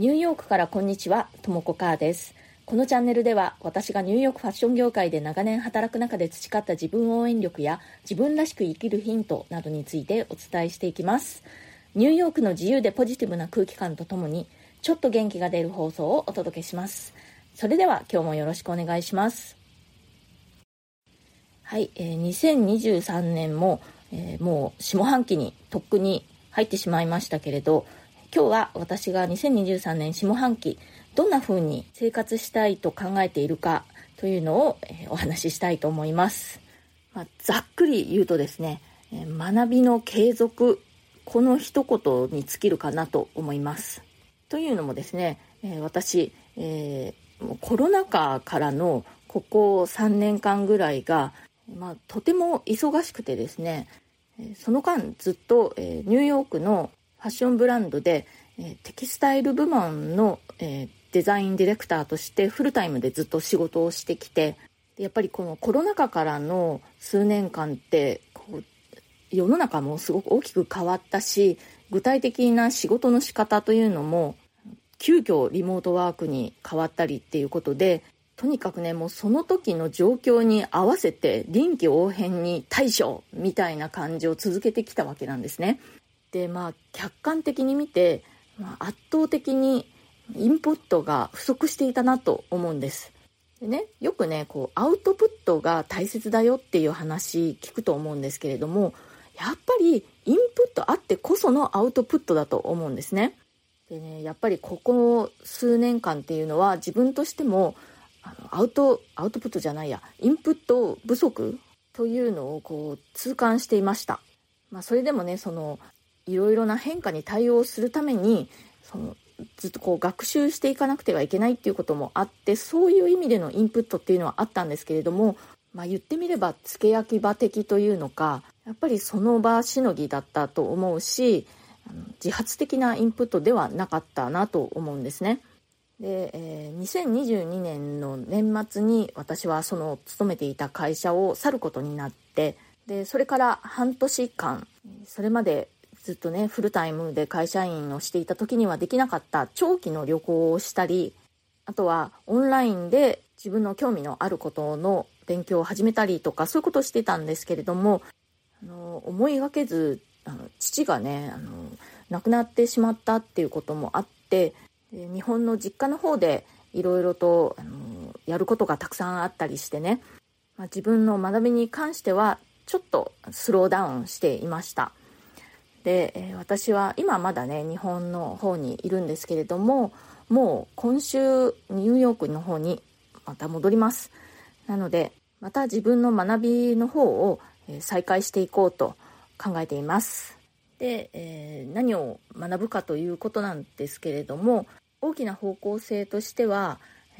ニューヨークからこんにちは、ともこかーです。このチャンネルでは私がニューヨークファッション業界で長年働く中で培った自分応援力や自分らしく生きるヒントなどについてお伝えしていきます。ニューヨークの自由でポジティブな空気感とともにちょっと元気が出る放送をお届けします。それでは今日もよろしくお願いします。はい、えー、2023年も、えー、もう下半期にとっくに入ってしまいましたけれど、今日は私が2023年下半期、どんな風に生活したいと考えているかというのを、お話ししたいと思います。まあ、ざっくり言うとですね、学びの継続、この一言に尽きるかなと思います。というのもですね、私、えー、コロナ禍からのここ3年間ぐらいがまあ、とても忙しくてですねその間ずっと、ニューヨークのファッションブランドで、えテキスタイル部門の、えデザインディレクターとしてフルタイムでずっと仕事をしてきてやっぱりこのコロナ禍からの数年間ってこう世の中もすごく大きく変わったし具体的な仕事の仕方というのも急遽リモートワークに変わったりっていうことでとにかくねもうその時の状況に合わせて臨機応変に対処みたいな感じを続けてきたわけなんですね。でまあ客観的に見て、まあ、圧倒的にインプットが不足していたなと思うんです。でね、よくねこうアウトプットが大切だよっていう話聞くと思うんですけれどもやっぱりインプットあってこそのアウトプットだと思うんですね。でねやっぱりここ数年間っていうのは自分としてもあのアウトアウトプットじゃないやインプット不足というのをこう痛感していました、まあ、それでもねそのいろいろな変化に対応するためにそのずっとこう学習していかなくてはいけないっていうこともあってそういう意味でのインプットっていうのはあったんですけれども、まあ、言ってみれば付け焼き場的というのかやっぱりその場しのぎだったと思うし自発的なインプットではなかったなと思うんですね。で、えー、2022年の年末に私はその勤めていた会社を去ることになってでそれから半年間それまでずっとねフルタイムで会社員をしていた時にはできなかった長期の旅行をしたりあとはオンラインで自分の興味のあることの勉強を始めたりとかそういうことをしてたんですけれどもあの思いがけずあの父がねあの亡くなってしまったっていうこともあって日本の実家の方でいろいろとあのやることがたくさんあったりしてね、まあ、自分の学びに関してはちょっとスローダウンしていました。で、え私は今まだね日本の方にいるんですけれどももう今週ニューヨークの方にまた戻ります。なのでまた自分の学びの方を再開していこうと考えています。で、えー、何を学ぶかということなんですけれども大きな方向性としては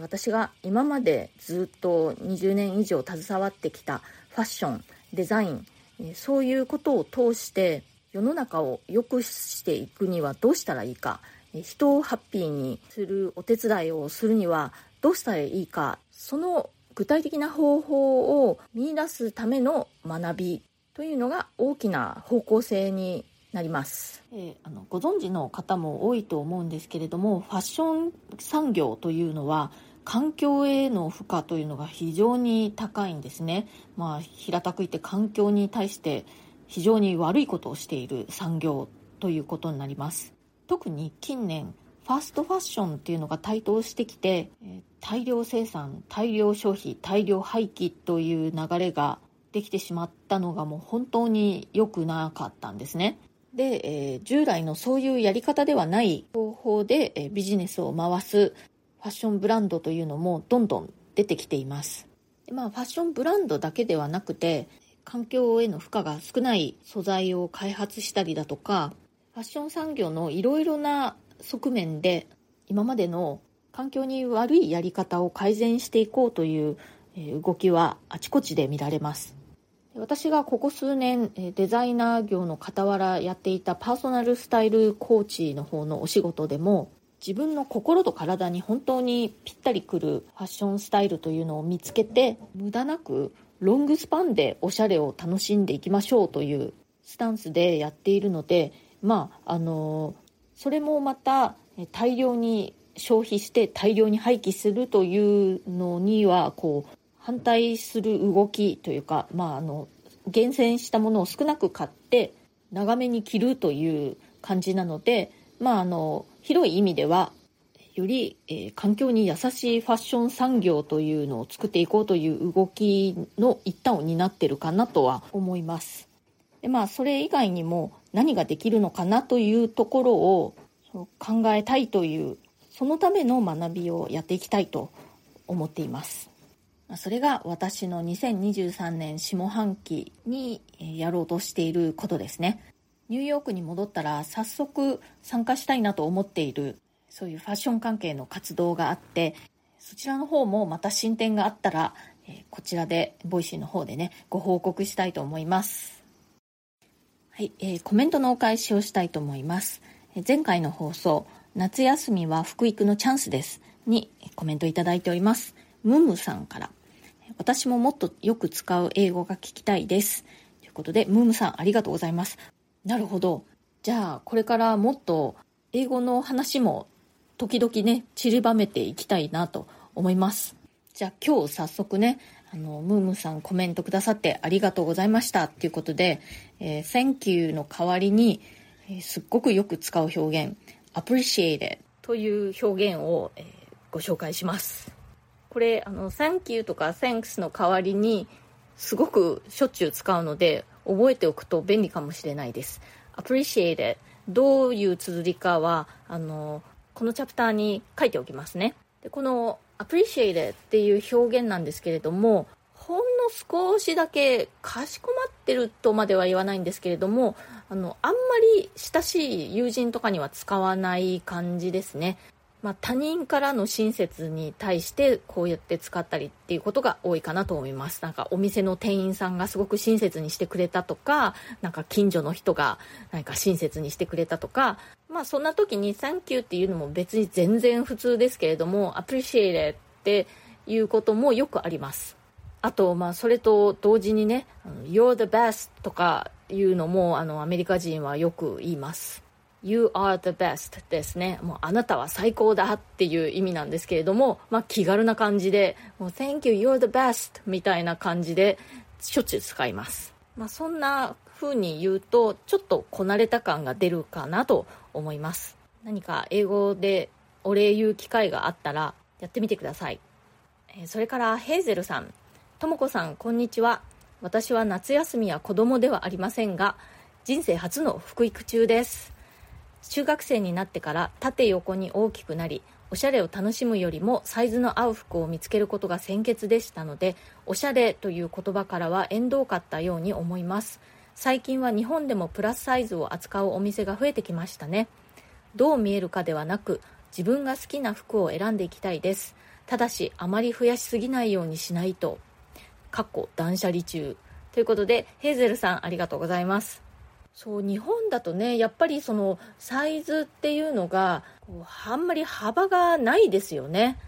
私が今までずっと20年以上携わってきたファッションデザインそういうことを通して世の中を良くしていくにはどうしたらいいか。人をハッピーにするお手伝いをするにはどうしたらいいか。その具体的な方法を見いだすための学びというのが大きな方向性になります、えー、あのご存知の方も多いと思うんですけれどもファッション産業というのは環境への負荷というのが非常に高いんですね、まあ、平たく言って環境に対して非常に悪いことをしている産業ということになります。特に近年ファーストファッションっていうのが台頭してきて大量生産大量消費大量廃棄という流れができてしまったのがもう本当に良くなかったんですね。で、えー、従来のそういうやり方ではない方法で、えー、ビジネスを回すファッションブランドというのもどんどん出てきています、まあ、ファッションブランドだけではなくて環境への負荷が少ない素材を開発したりだとかファッション産業のいろいろな側面で今までの環境に悪いやり方を改善していこうという動きはあちこちで見られます。私がここ数年デザイナー業の傍らやっていたパーソナルスタイルコーチの方のお仕事でも自分の心と体に本当にぴったりくるファッションスタイルというのを見つけて無駄なくロングスパンでおしゃれを楽しんでいきましょうというスタンスでやっているのでまああのそれもまた大量に消費して大量に廃棄するというのにはこう反対する動きというか、まあ、あの厳選したものを少なく買って長めに着るという感じなので、まあ、あの広い意味ではより、えー、環境に優しいファッション産業というのを作っていこうという動きの一端を担ってるかなとは思います。でまあそれ以外にも何ができるのかなというところを考えたいというそのための学びをやっていきたいと思っています。それが私の2023年下半期にやろうとしていることですね。ニューヨークに戻ったら早速参加したいなと思っているそういうファッション関係の活動があってそちらの方もまた進展があったらえこちらで Voicy の方でねご報告したいと思います。はい、えー、コメントのお返しをしたいと思います。前回の放送夏休みは福育のチャンスですにコメントいただいております。ムムさんから。私ももっとよく使う英語が聞きたいです。ということでムムさんありがとうございます。なるほど。じゃあ、これからもっと英語の話も時々ね、散りばめていきたいなと思います。じゃあ今日早速ね、あの、ムームさんコメントくださってありがとうございましたっていうことで、えー、Thank you の代わりに、えー、すっごくよく使う表現、appreciate という表現を、えー、ご紹介します。これ、あの、Thank you とか Thanks の代わりに、すごくしょっちゅう使うので、覚えておくと便利かもしれないです。appreciate どういう綴りかはあのこのチャプターに書いておきますね。でこの appreciate っていう表現なんですけれどもほんの少しだけかしこまってるとまでは言わないんですけれどもあのあんまり親しい友人とかには使わない感じですねまあ、他人からの親切に対してこうやって使ったりっていうことが多いかなと思います。なんかお店の店員さんがすごく親切にしてくれたとかなんか近所の人が何か親切にしてくれたとか。まあそんな時に「サンキュー」っていうのも別に全然普通ですけれども「アプリシエイっていうこともよくあります。あとまあそれと同時にね「You're the best」とかいうのもあのアメリカ人はよく言います。You are the best ですね。もうあなたは最高だっていう意味なんですけれども、まあ気軽な感じで、もう Thank you, you're the best みたいな感じでしょっちゅう使います。まあそんな風に言うと、ちょっとこなれた感が出るかなと思います。何か英語でお礼言う機会があったらやってみてください。えそれからヘーゼルさん、ともこさん、こんにちは。私は夏休みや子供ではありませんが、人生初の福育中です。中学生になってから縦横に大きくなりおしゃれを楽しむよりもサイズの合う服を見つけることが先決でしたのでおしゃれという言葉からは縁遠かったように思います。最近は日本でもプラスサイズを扱うお店が増えてきましたね。どう見えるかではなく自分が好きな服を選んでいきたいです。ただしあまり増やしすぎないようにしないと。かっこ断捨離中。ということでヘーゼルさんありがとうございます。そう日本だとねやっぱりそのサイズっていうのがこうあんまり幅がないですよね。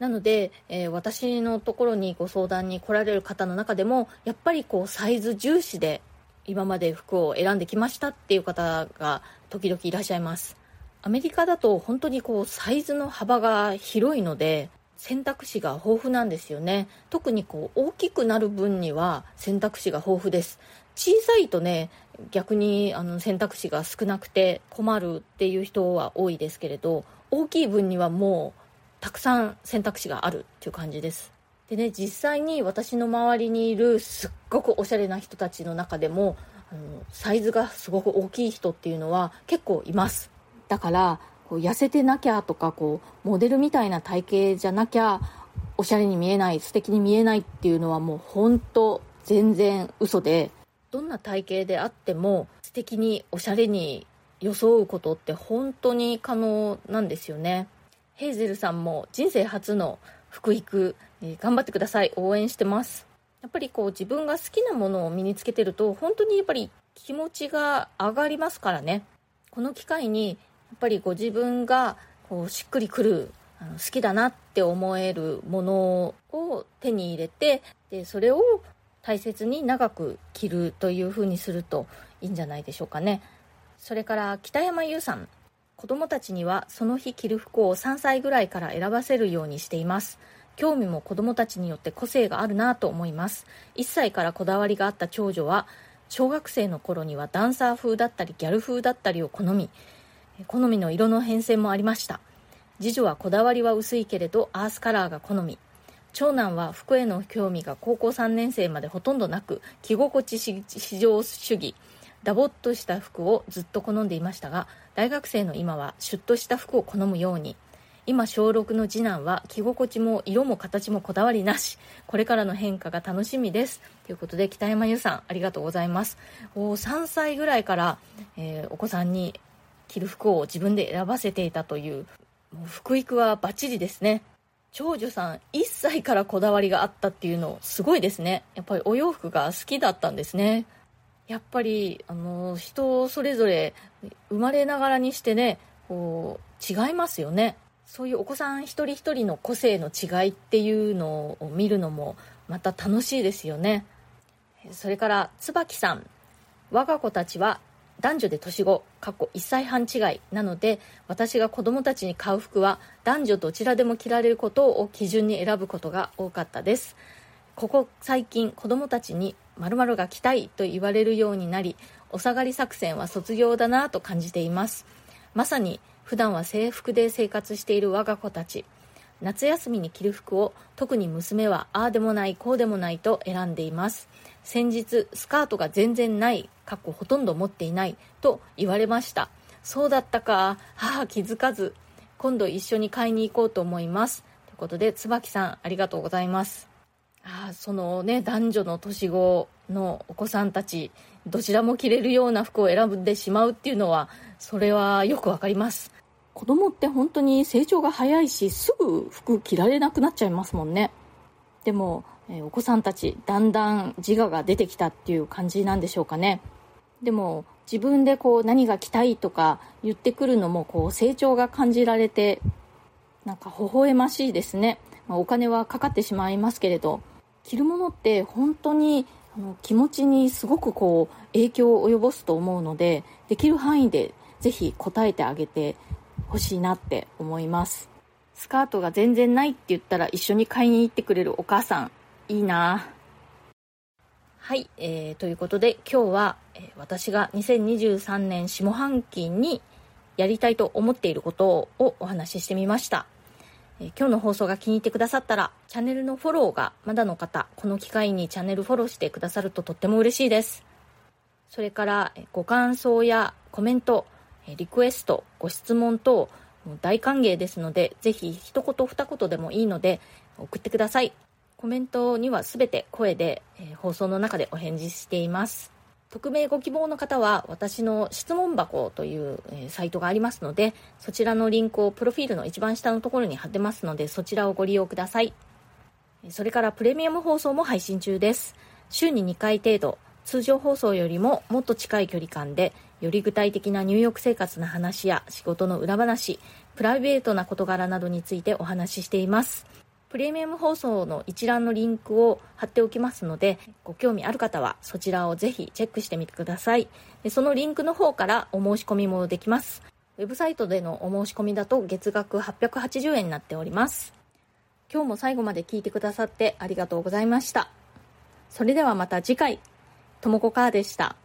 なので、えー、私のところにご相談に来られる方の中でもやっぱりこうサイズ重視で今まで服を選んできましたっていう方が時々いらっしゃいます。アメリカだと本当にこうサイズの幅が広いので選択肢が豊富なんですよね。特にこう大きくなる分には選択肢が豊富です。小さいとね逆にあの選択肢が少なくて困るっていう人は多いですけれど大きい分にはもうたくさん選択肢があるっていう感じです。でね実際に私の周りにいるすっごくおしゃれな人たちの中でもあのサイズがすごく大きい人っていうのは結構います。だからこう痩せてなきゃとかこうモデルみたいな体型じゃなきゃおしゃれに見えない素敵に見えないっていうのはもう本当全然嘘でどんな体型であっても素敵におしゃれに装うことって本当に可能なんですよね。ヘイゼルさんも人生初の福育、えー、頑張ってください。応援してます。やっぱりこう自分が好きなものを身につけてると本当にやっぱり気持ちが上がりますからね。この機会にやっぱりご自分がこうしっくりくるあの好きだなって思えるものを手に入れてでそれを大切に長く着るというふうにするといいんじゃないでしょうかね。それから北山優さん。子供たちにはその日着る服を3歳ぐらいから選ばせるようにしています。興味も子供たちによって個性があるなと思います。1歳からこだわりがあった長女は小学生の頃にはダンサー風だったりギャル風だったりを好み好みの色の変遷もありました。次女はこだわりは薄いけれどアースカラーが好み。長男は服への興味が高校3年生までほとんどなく着心地至上主義。ダボっとした服をずっと好んでいましたが大学生の今はシュッとした服を好むように。今小6の次男は着心地も色も形もこだわりなし。これからの変化が楽しみです。ということで北山優さんありがとうございます。お3歳ぐらいから、えー、お子さんに着る服を自分で選ばせていたというもう福育はバッチリですね。長女さん1歳からこだわりがあったっていうのすごいですね。やっぱりお洋服が好きだったんですね。やっぱりあの人それぞれ生まれながらにしてねこう違いますよね。そういうお子さん一人一人の個性の違いっていうのを見るのもまた楽しいですよね。それから椿さん。我が子たちは男女で年子過去1歳半違いなので私が子供たちに買う服は男女どちらでも着られることを基準に選ぶことが多かったです。ここ最近子供たちに〇〇が着たいと言われるようになりお下がり作戦は卒業だなと感じています。まさに普段は制服で生活している我が子たち。夏休みに着る服を特に娘はああでもないこうでもないと選んでいます。先日スカートが全然ない過去ほとんど持っていないと言われました。そうだったか。母気づかず。今度一緒に買いに行こうと思います。ということで椿さんありがとうございます。あそのね男女の年子のお子さんたちどちらも着れるような服を選んでしまうっていうのはそれはよくわかります。子供って本当に成長が早いしすぐ服着られなくなっちゃいますもんね。でも、えお子さんたちだんだん自我が出てきたっていう感じなんでしょうかね。でも自分でこう何が着たいとか言ってくるのもこう成長が感じられてなんか微笑ましいですね、まあ、お金はかかってしまいますけれど。着るものって本当にあの気持ちにすごくこう影響を及ぼすと思うのでできる範囲でぜひ答えてあげてほしいなって思います。スカートが全然ないって言ったら一緒に買いに行ってくれるお母さん。いいなはい、えー、ということで今日は、え、私が2023年下半期にやりたいと思っていることをお話ししてみましたえ今日の放送が気に入ってくださったら、チャンネルのフォローがまだの方、この機会にチャンネルフォローしてくださるととっても嬉しいです。それから、えご感想やコメント、えリクエスト、ご質問等、大歓迎ですので、ぜひ一言二言でもいいので送ってください。コメントにはすべて声で、え放送の中でお返事しています。匿名ご希望の方は私の質問箱という、えサイトがありますのでそちらのリンクをプロフィールの一番下のところに貼ってますのでそちらをご利用ください。それからプレミアム放送も配信中です。週に2回程度通常放送よりももっと近い距離感でより具体的な入浴生活の話や仕事の裏話プライベートな事柄などについてお話ししています。プレミアム放送の一覧のリンクを貼っておきますので、ご興味ある方はそちらをぜひチェックしてみてください。そのリンクの方からお申し込みもできます。ウェブサイトでのお申し込みだと月額880円になっております。今日も最後まで聞いてくださってありがとうございました。それではまた次回、ともこかーでした。